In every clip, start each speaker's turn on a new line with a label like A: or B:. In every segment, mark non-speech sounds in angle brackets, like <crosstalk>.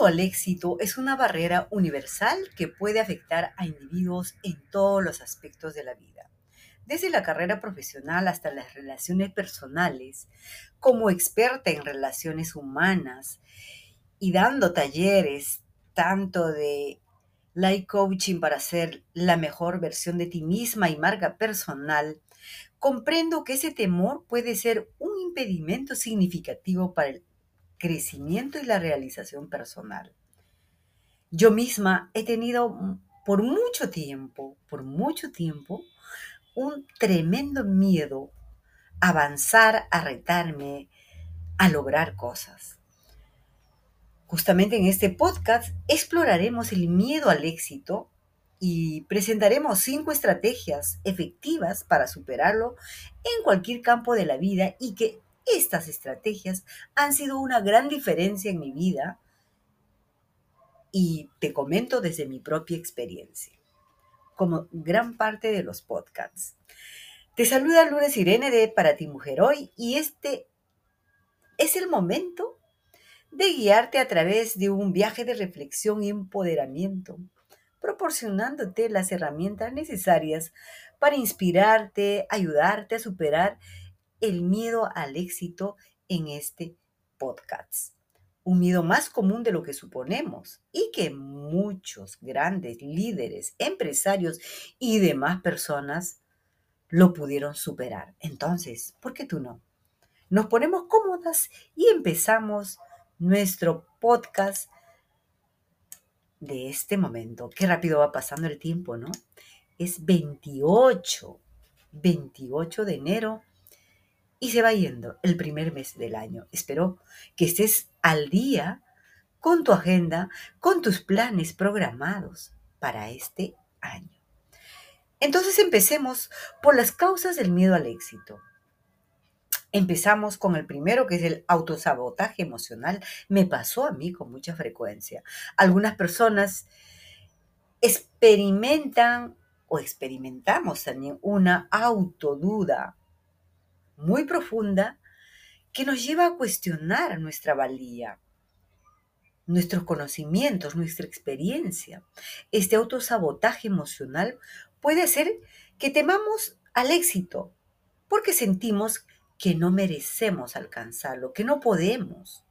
A: miedo al éxito es una barrera universal que puede afectar a individuos en todos los aspectos de la vida, desde la carrera profesional hasta las relaciones personales. Como experta en relaciones humanas y dando talleres tanto de life coaching para ser la mejor versión de ti misma y marca personal, comprendo que ese temor puede ser un impedimento significativo para el crecimiento y la realización personal. Yo misma he tenido por mucho tiempo, por mucho tiempo, un tremendo miedo a avanzar, a retarme, a lograr cosas. Justamente en este podcast exploraremos el miedo al éxito y presentaremos cinco estrategias efectivas para superarlo en cualquier campo de la vida y que estas estrategias han sido una gran diferencia en mi vida y te comento desde mi propia experiencia, como gran parte de los podcasts. Te saluda Lourdes Irene de Para ti Mujer Hoy y este es el momento de guiarte a través de un viaje de reflexión y empoderamiento, proporcionándote las herramientas necesarias para inspirarte, ayudarte a superar el miedo al éxito en este podcast. Un miedo más común de lo que suponemos y que muchos grandes líderes, empresarios y demás personas lo pudieron superar. Entonces, ¿por qué tú no? Nos ponemos cómodas y empezamos nuestro podcast de este momento. Qué rápido va pasando el tiempo, ¿no? Es 28, 28 de enero y se va yendo el primer mes del año. Espero que estés al día con tu agenda, con tus planes programados para este año. Entonces empecemos por las causas del miedo al éxito. Empezamos con el primero, que es el autosabotaje emocional. Me pasó a mí con mucha frecuencia. Algunas personas experimentan o experimentamos también una autoduda muy profunda que nos lleva a cuestionar nuestra valía, nuestros conocimientos, nuestra experiencia. Este autosabotaje emocional puede hacer que temamos al éxito porque sentimos que no merecemos alcanzarlo, que no podemos.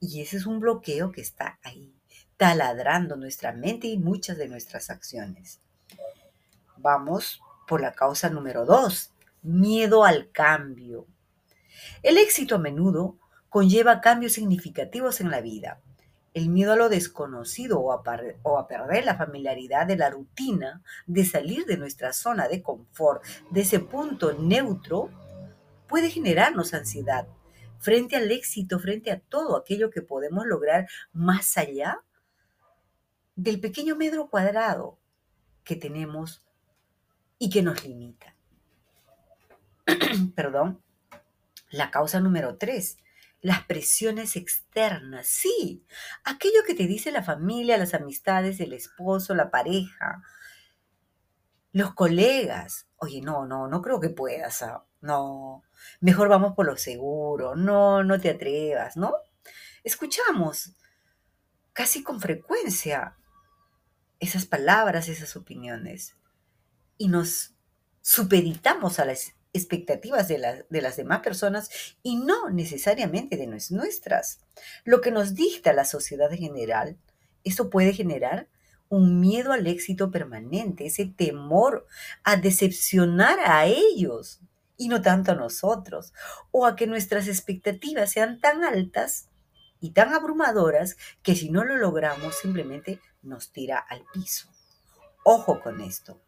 A: Y ese es un bloqueo que está ahí, taladrando nuestra mente y muchas de nuestras acciones. Vamos por la causa número dos, miedo al cambio. El éxito a menudo conlleva cambios significativos en la vida. El miedo a lo desconocido o a, perder la familiaridad de la rutina, de salir de nuestra zona de confort, de ese punto neutro, puede generarnos ansiedad frente al éxito, frente a todo aquello que podemos lograr más allá del pequeño metro cuadrado que tenemos y que nos limita. <clears throat> perdón, la causa número tres, las presiones externas. Sí, aquello que te dice la familia, las amistades, el esposo, la pareja, los colegas. Oye, no, no, no creo que puedas. Ah, no, mejor vamos por lo seguro. No, no te atrevas, ¿no? Escuchamos casi con frecuencia esas palabras, esas opiniones y nos supeditamos a las expectativas de, de, las demás personas y no necesariamente de nuestras. Lo que nos dicta la sociedad en general, eso puede generar un miedo al éxito permanente, ese temor a decepcionar a ellos y no tanto a nosotros, o a que nuestras expectativas sean tan altas y tan abrumadoras que si no lo logramos simplemente nos tira al piso. Ojo con esto.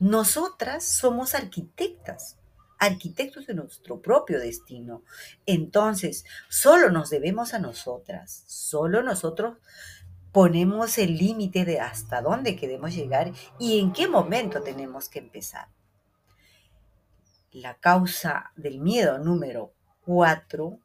A: Nosotras somos arquitectas, arquitectos de nuestro propio destino. Entonces, solo nos debemos a nosotras, solo nosotros ponemos el límite de hasta dónde queremos llegar y en qué momento tenemos que empezar. La causa del miedo número cuatro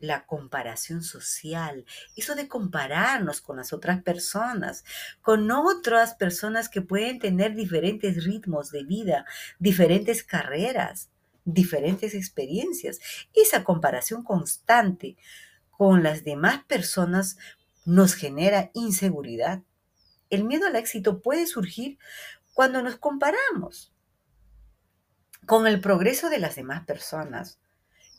A: la comparación social, eso de compararnos con las otras personas, con otras personas que pueden tener diferentes ritmos de vida, diferentes carreras, diferentes experiencias. Esa comparación constante con las demás personas nos genera inseguridad. El miedo al éxito puede surgir cuando nos comparamos con el progreso de las demás personas,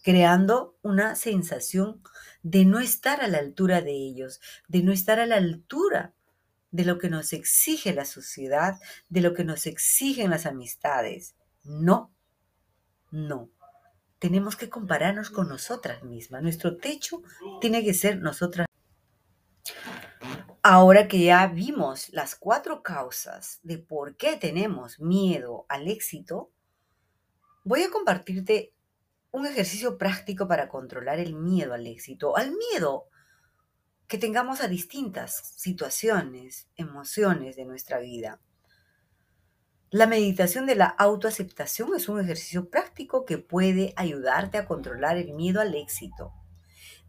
A: creando una sensación de no estar a la altura de ellos, de no estar a la altura de lo que nos exige la sociedad, de lo que nos exigen las amistades. No, no. Tenemos que compararnos con nosotras mismas. Nuestro techo tiene que ser nosotras. Ahora que ya vimos las cuatro causas de por qué tenemos miedo al éxito, voy a compartirte un ejercicio práctico para controlar el miedo al éxito, al miedo que tengamos a distintas situaciones, emociones de nuestra vida. La meditación de la autoaceptación es un ejercicio práctico que puede ayudarte a controlar el miedo al éxito.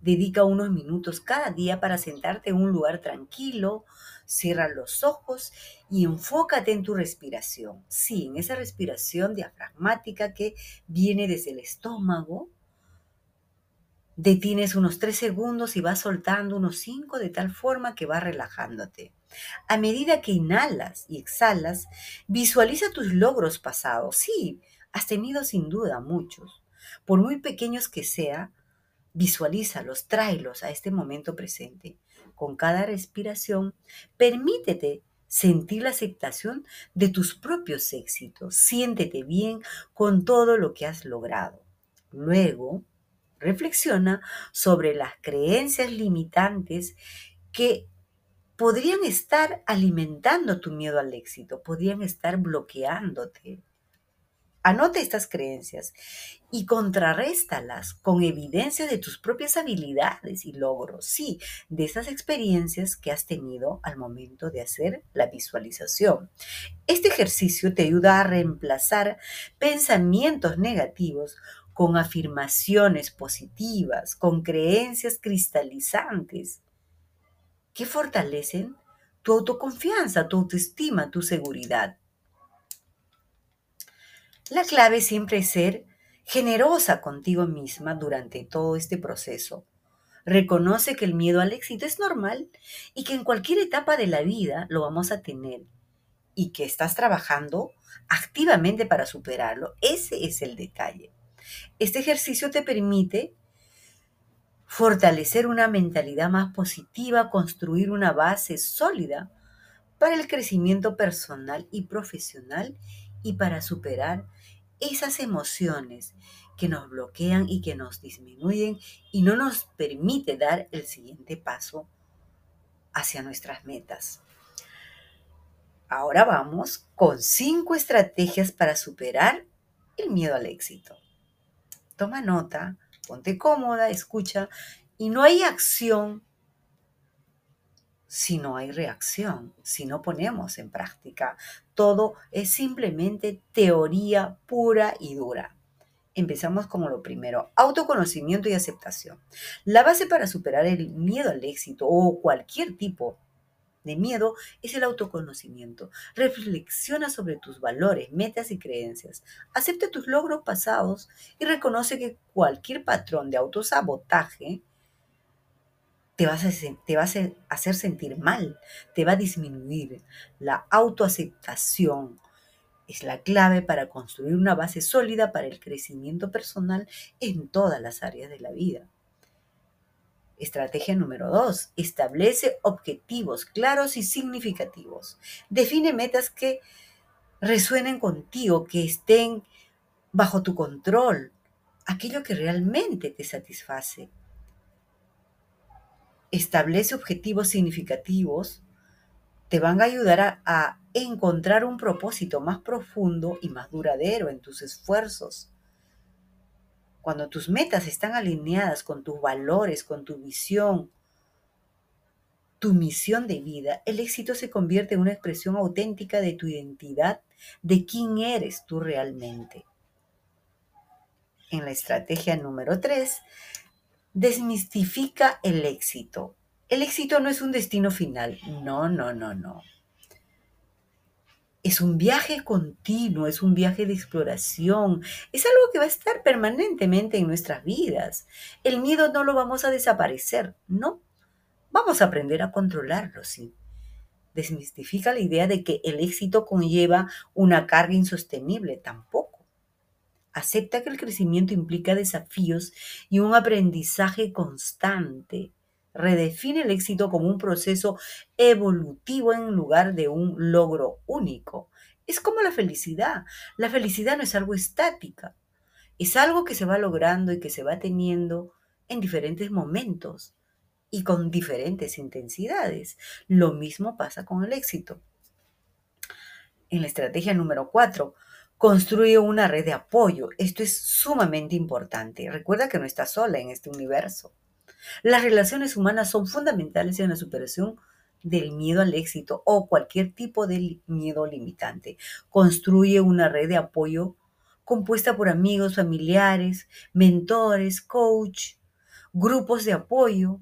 A: Dedica unos minutos cada día para sentarte en un lugar tranquilo, cierra los ojos y enfócate en tu respiración. Sí, en esa respiración diafragmática que viene desde el estómago Detienes unos 3 segundos y vas soltando unos 5 de tal forma que vas relajándote. A medida que inhalas y exhalas, visualiza tus logros pasados. Sí, has tenido sin duda muchos. Por muy pequeños que sea, visualízalos, tráelos a este momento presente. Con cada respiración, permítete sentir la aceptación de tus propios éxitos. Siéntete bien con todo lo que has logrado. Luego, Reflexiona sobre las creencias limitantes que podrían estar alimentando tu miedo al éxito, podrían estar bloqueándote. Anota estas creencias y contrarréstalas con evidencia de tus propias habilidades y logros, sí, de esas experiencias que has tenido al momento de hacer la visualización. Este ejercicio te ayuda a reemplazar pensamientos negativos con afirmaciones positivas, con creencias cristalizantes que fortalecen tu autoconfianza, tu autoestima, tu seguridad. La clave siempre es ser generosa contigo misma durante todo este proceso. Reconoce que el miedo al éxito es normal y que en cualquier etapa de la vida lo vamos a tener y que estás trabajando activamente para superarlo. Ese es el detalle. Este ejercicio te permite fortalecer una mentalidad más positiva, construir una base sólida para el crecimiento personal y profesional y para superar esas emociones que nos bloquean y que nos disminuyen y no nos permite dar el siguiente paso hacia nuestras metas. Ahora vamos con cinco estrategias para superar el miedo al éxito toma nota, ponte cómoda, escucha, y no hay acción si no hay reacción, si no ponemos en práctica. Todo es simplemente teoría pura y dura. Empezamos como lo primero, autoconocimiento y aceptación. La base para superar el miedo al éxito o cualquier tipo de miedo es el autoconocimiento. Reflexiona sobre tus valores, metas y creencias. Acepta tus logros pasados y reconoce que cualquier patrón de autosabotaje te, vas a, te va a hacer sentir mal, te va a disminuir. La autoaceptación es la clave para construir una base sólida para el crecimiento personal en todas las áreas de la vida. Estrategia número dos, establece objetivos claros y significativos. Define metas que resuenen contigo, que estén bajo tu control, aquello que realmente te satisface. Establece objetivos significativos, te van a ayudar a, a encontrar un propósito más profundo y más duradero en tus esfuerzos. Cuando tus metas están alineadas con tus valores, con tu visión, tu misión de vida, el éxito se convierte en una expresión auténtica de tu identidad, de quién eres tú realmente. En la estrategia número 3, desmistifica el éxito. El éxito no es un destino final. No, no, no, no. Es un viaje continuo, es un viaje de exploración, es algo que va a estar permanentemente en nuestras vidas. El miedo no lo vamos a desaparecer, no. Vamos a aprender a controlarlo, sí. Desmistifica la idea de que el éxito conlleva una carga insostenible, tampoco. Acepta que el crecimiento implica desafíos y un aprendizaje constante redefine el éxito como un proceso evolutivo en lugar de un logro único. Es como la felicidad. La felicidad no es algo estática, es algo que se va logrando y que se va teniendo en diferentes momentos y con diferentes intensidades. Lo mismo pasa con el éxito. En la estrategia número 4, construye una red de apoyo. Esto es sumamente importante. Recuerda que no estás sola en este universo. Las relaciones humanas son fundamentales en la superación del miedo al éxito o cualquier tipo de miedo limitante. Construye una red de apoyo compuesta por amigos, familiares, mentores, coach, grupos de apoyo.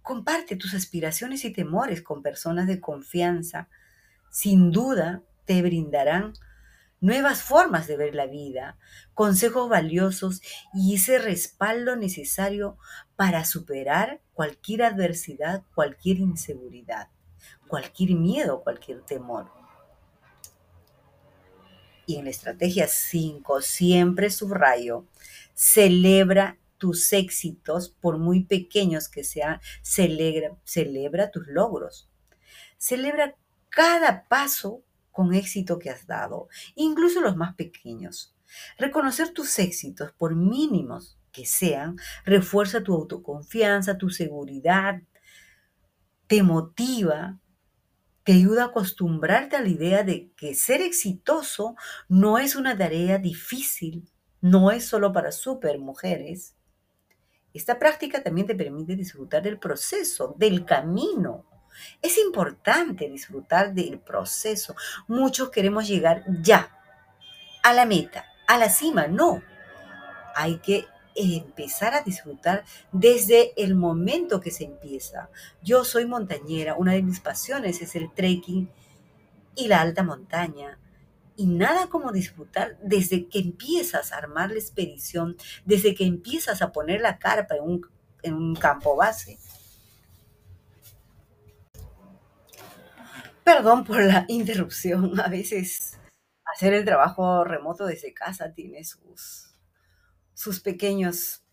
A: Comparte tus aspiraciones y temores con personas de confianza. Sin duda te brindarán nuevas formas de ver la vida, consejos valiosos y ese respaldo necesario para superar cualquier adversidad, cualquier inseguridad, cualquier miedo, cualquier temor. Y en la estrategia 5 siempre subrayo, celebra tus éxitos, por muy pequeños que sean, celebra, celebra tus logros. Celebra cada paso con éxito que has dado, incluso los más pequeños. Reconocer tus éxitos, por mínimos que sean, refuerza tu autoconfianza, tu seguridad, te motiva, te ayuda a acostumbrarte a la idea de que ser exitoso no es una tarea difícil, no es solo para super mujeres. Esta práctica también te permite disfrutar del proceso, del camino, es importante disfrutar del proceso. Muchos queremos llegar ya, a la meta, a la cima. No, hay que empezar a disfrutar desde el momento que se empieza. Yo soy montañera, una de mis pasiones es el trekking y la alta montaña. Y nada como disfrutar desde que empiezas a armar la expedición, desde que empiezas a poner la carpa en un, campo base Perdón por la interrupción. <laughs> A veces hacer el trabajo remoto desde casa tiene sus, sus pequeños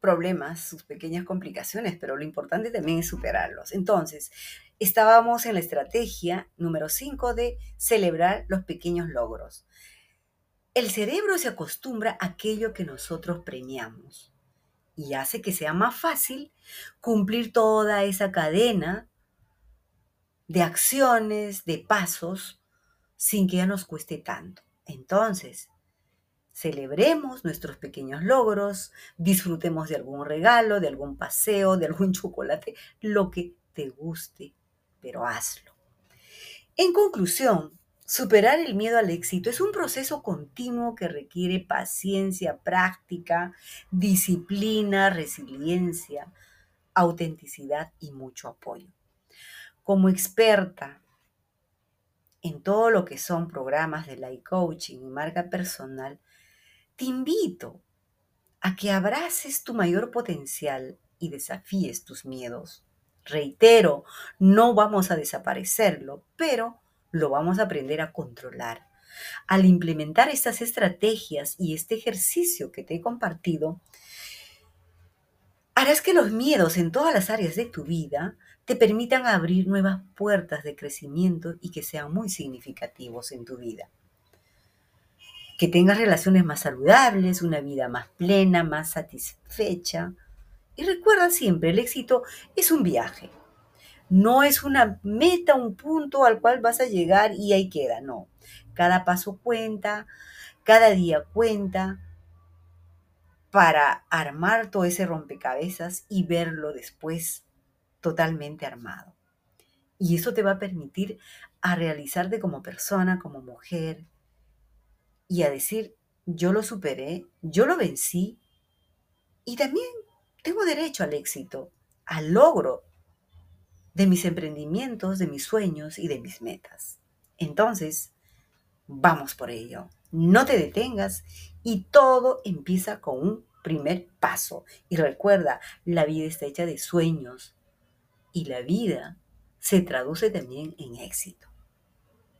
A: problemas, sus pequeñas complicaciones, pero lo importante también es superarlos. Entonces, estábamos en la estrategia número 5 de celebrar los pequeños logros. El cerebro se acostumbra a aquello que nosotros premiamos y hace que sea más fácil cumplir toda esa cadena de acciones, de pasos, sin que ya nos cueste tanto. Entonces, celebremos nuestros pequeños logros, disfrutemos de algún regalo, de algún paseo, de algún <laughs> chocolate, lo que te guste, pero hazlo. En conclusión, superar el miedo al éxito es un proceso continuo que requiere paciencia, práctica, disciplina, resiliencia, autenticidad y mucho apoyo como experta en todo lo que son programas de life coaching y marca personal, te invito a que abraces tu mayor potencial y desafíes tus miedos. Reitero, no vamos a desaparecerlo, pero lo vamos a aprender a controlar. Al implementar estas estrategias y este ejercicio que te he compartido, harás que los miedos en todas las áreas de tu vida te permitan abrir nuevas puertas de crecimiento y que sean muy significativos en tu vida. Que tengas relaciones más saludables, una vida más plena, más satisfecha. Y recuerda siempre, el éxito es un viaje. No es una meta, un punto al cual vas a llegar y ahí queda, no. Cada paso cuenta, cada día cuenta para armar todo ese rompecabezas y verlo después totalmente armado. Y eso te va a permitir a realizarte como persona, como mujer, y a decir, yo lo superé, yo lo vencí, y también tengo derecho al éxito, al logro de mis emprendimientos, de mis sueños y de mis metas. Entonces, vamos por ello. No te detengas y todo empieza con un primer paso. Y recuerda, la vida está hecha de sueños y la vida se traduce también en éxito.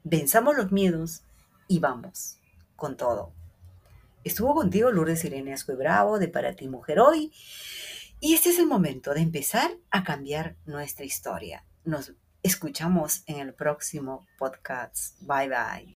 A: Venzamos los miedos y vamos con todo. Estuvo contigo Lourdes Irene Ascue Bravo de Para ti Mujer Hoy. Y este es el momento de empezar a cambiar nuestra historia. Nos escuchamos en el próximo podcast. Bye bye.